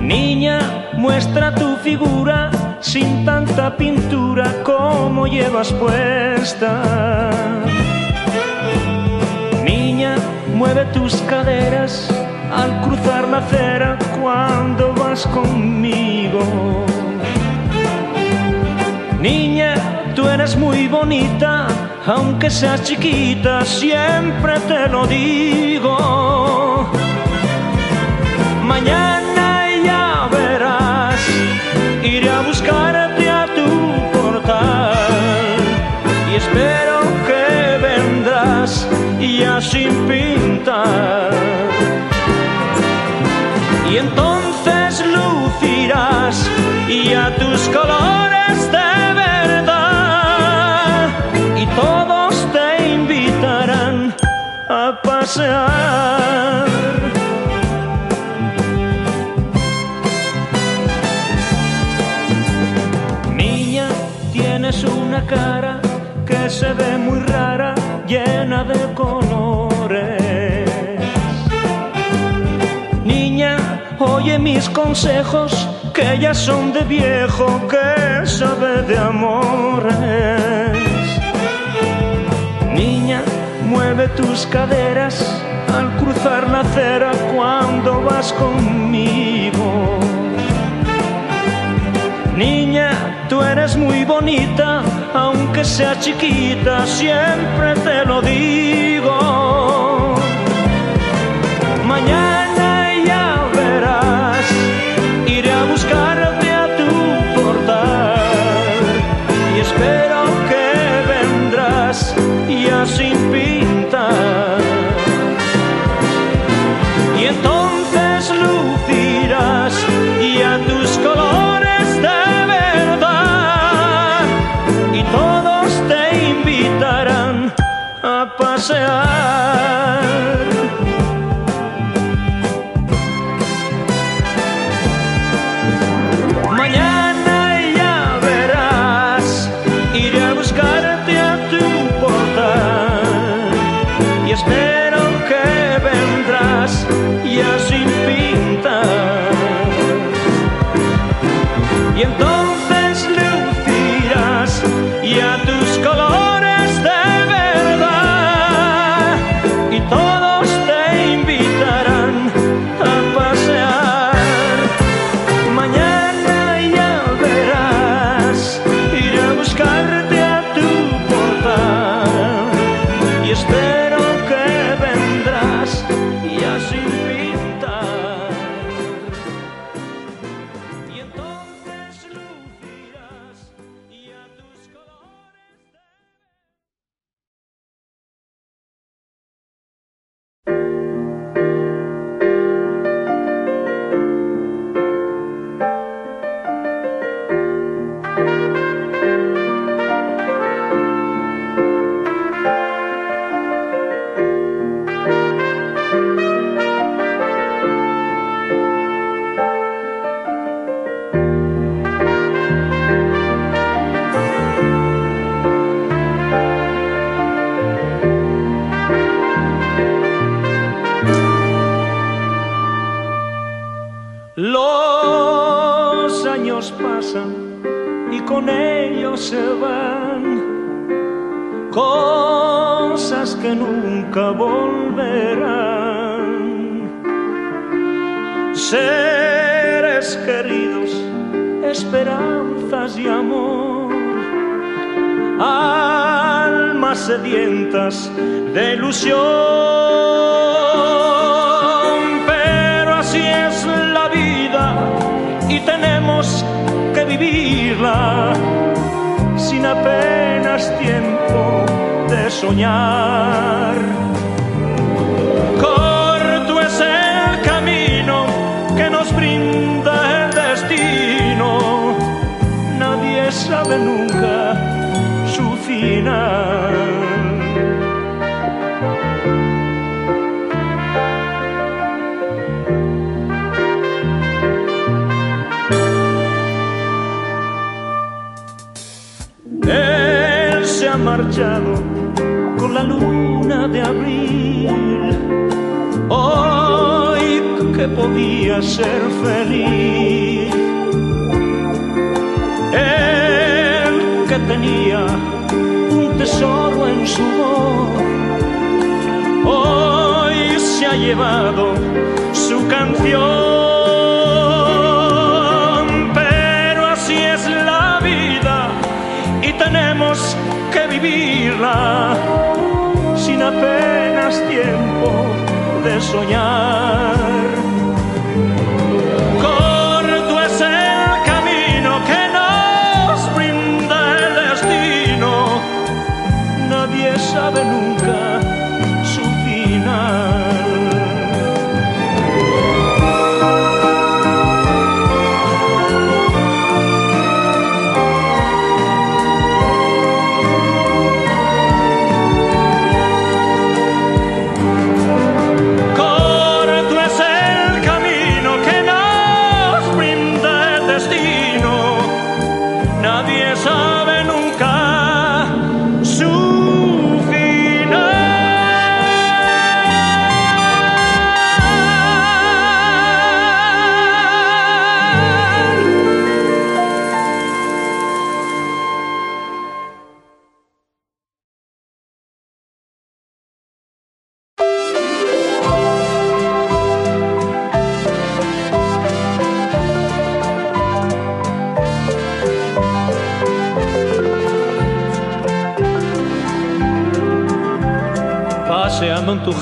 Niña, muestra tu figura sin tanta pintura como llevas puesta. Niña, mueve tus caderas al cruzar la acera cuando vas conmigo. Niña, tú eres muy bonita, aunque seas chiquita, siempre te lo digo. De colores. Niña, oye mis consejos, que ya son de viejo, que sabe de amores. Niña, mueve tus caderas al cruzar la acera cuando vas conmigo. Tú eres muy bonita, aunque sea chiquita, siempre te lo digo. Mañana y con ellos se van cosas que nunca volverán. Seres queridos, esperanzas y amor, almas sedientas de ilusión. Apenas tiempo de soñar. Corto es el camino que nos brinda el destino, nadie sabe nunca su final. Con la luna de abril. Hoy que podía ser feliz. Él que tenía un tesoro en su voz. Hoy se ha llevado su canción. Apenas tiempo de soñar.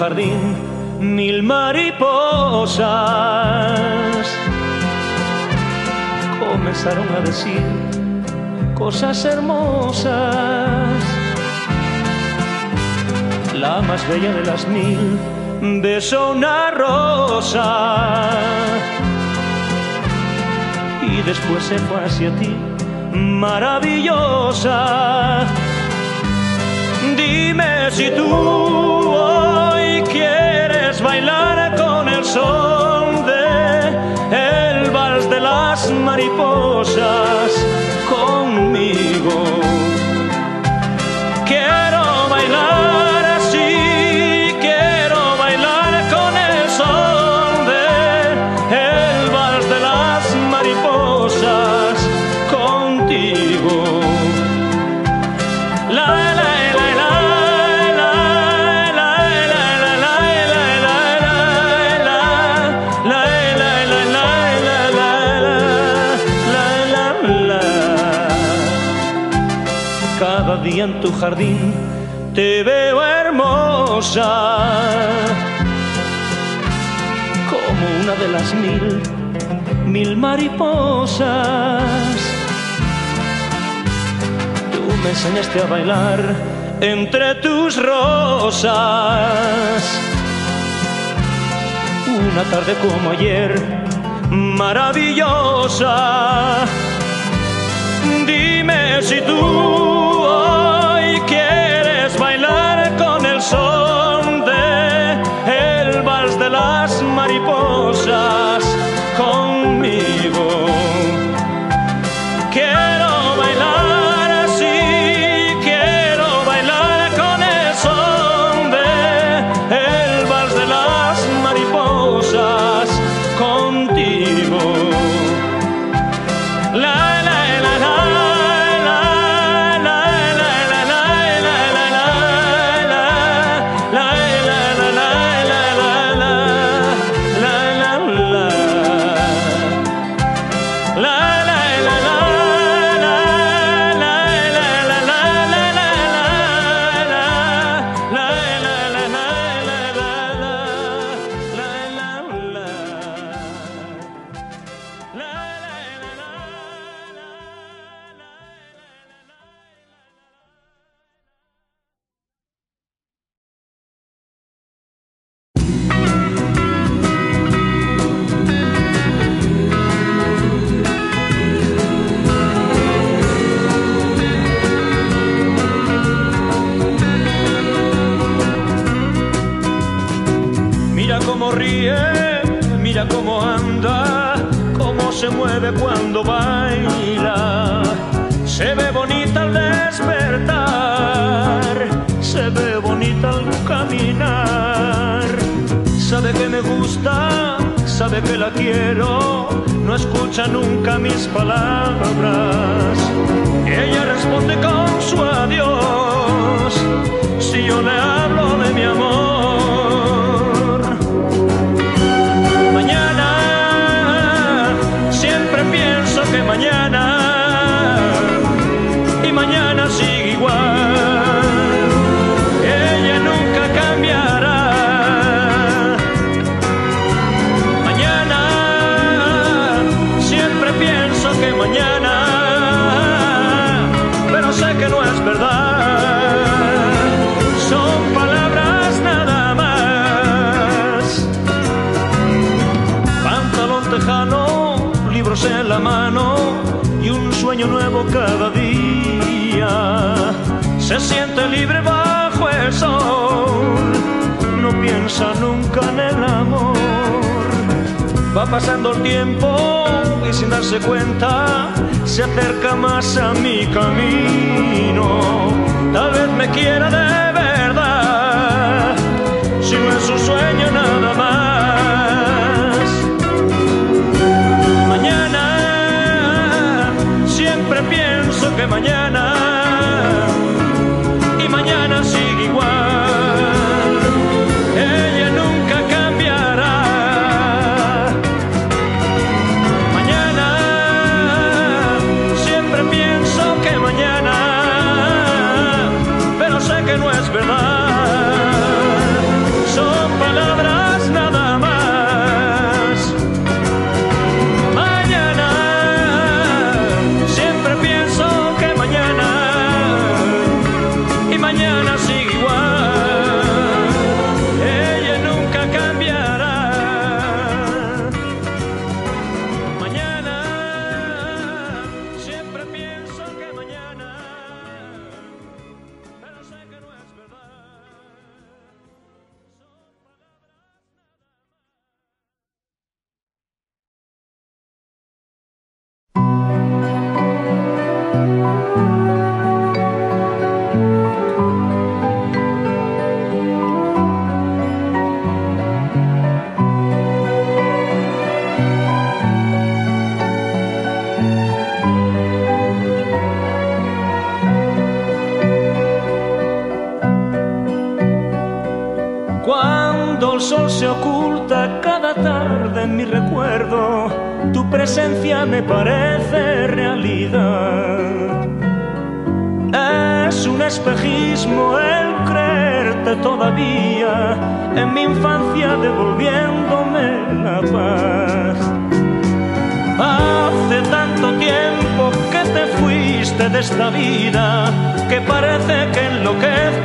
Jardín mil mariposas comenzaron a decir cosas hermosas. La más bella de las mil besó una rosa y después se fue hacia ti, maravillosa. Dime si tú quieres bailar con el son de el vals de las mariposas en tu jardín te veo hermosa, como una de las mil, mil mariposas. Tú me enseñaste a bailar entre tus rosas. Una tarde como ayer, maravillosa. Dime si tú son Love gusta, sabe que la quiero, no escucha nunca mis palabras. Ella responde con su adiós, si yo le hablo de mi amor. Mañana, pero sé que no es verdad. Son palabras nada más. Pantalón tejano, libros en la mano y un sueño nuevo cada día. Se siente libre bajo el sol, no piensa nunca en el amor. Va pasando el tiempo darse cuenta se acerca más a mi camino. Tal vez me quiera de verdad, si no es un sueño nada más. Mañana, siempre pienso que mañana, presencia me parece realidad. Es un espejismo el creerte todavía en mi infancia devolviéndome la paz. Hace tanto tiempo que te fuiste de esta vida que parece que enloquezco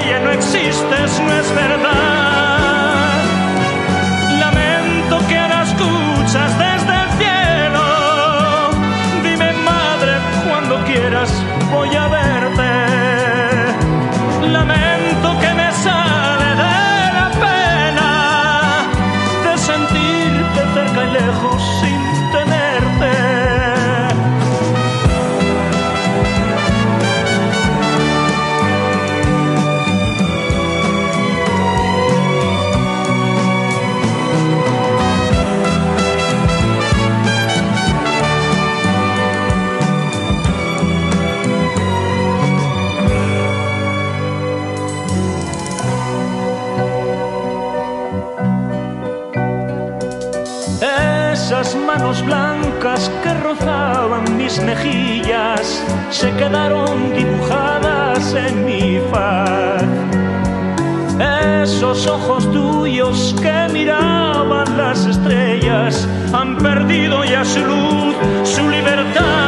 ya no existes, no es verdad. Lamento que ahora escuchas desde el cielo. Dime, madre, cuando quieras voy a verte. Lamento que me sale de la pena de sentirte cerca y lejos sin quedaron dibujadas en mi faz. Esos ojos tuyos que miraban las estrellas han perdido ya su luz, su libertad.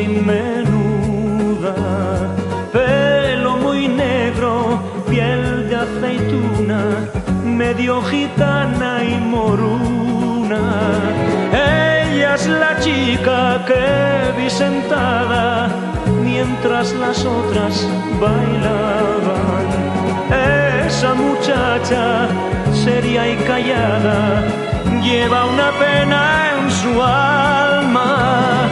Y menuda, pelo muy negro, piel de aceituna, medio gitana y moruna. Ella es la chica que vi sentada mientras las otras bailaban esa muchacha seria y callada lleva una pena en su alma.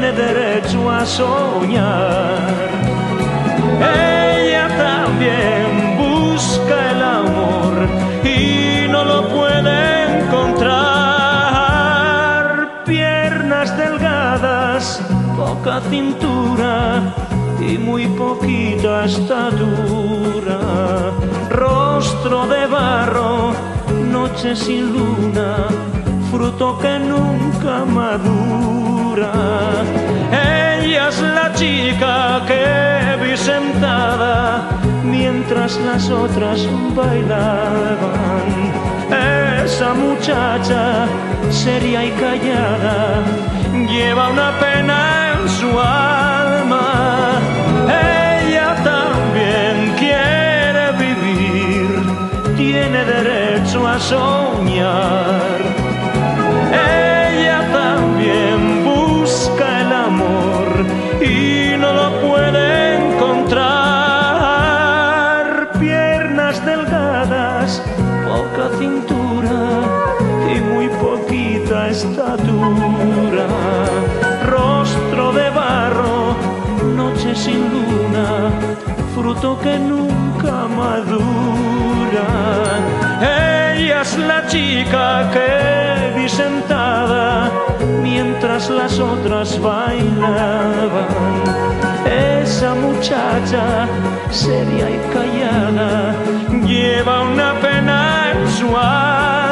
Tiene derecho a soñar. Ella también busca el amor y no lo puede encontrar. Piernas delgadas, poca cintura y muy poquita estatura. Rostro de barro, noche sin luna, fruto que nunca madura. Ella es la chica que vi sentada mientras las otras bailaban. Esa muchacha seria y callada lleva una pena en su alma. Ella también quiere vivir, tiene derecho a soñar. Fruto que nunca madura. Ella es la chica que vi sentada mientras las otras bailaban. Esa muchacha seria y callada lleva una pena en su alma.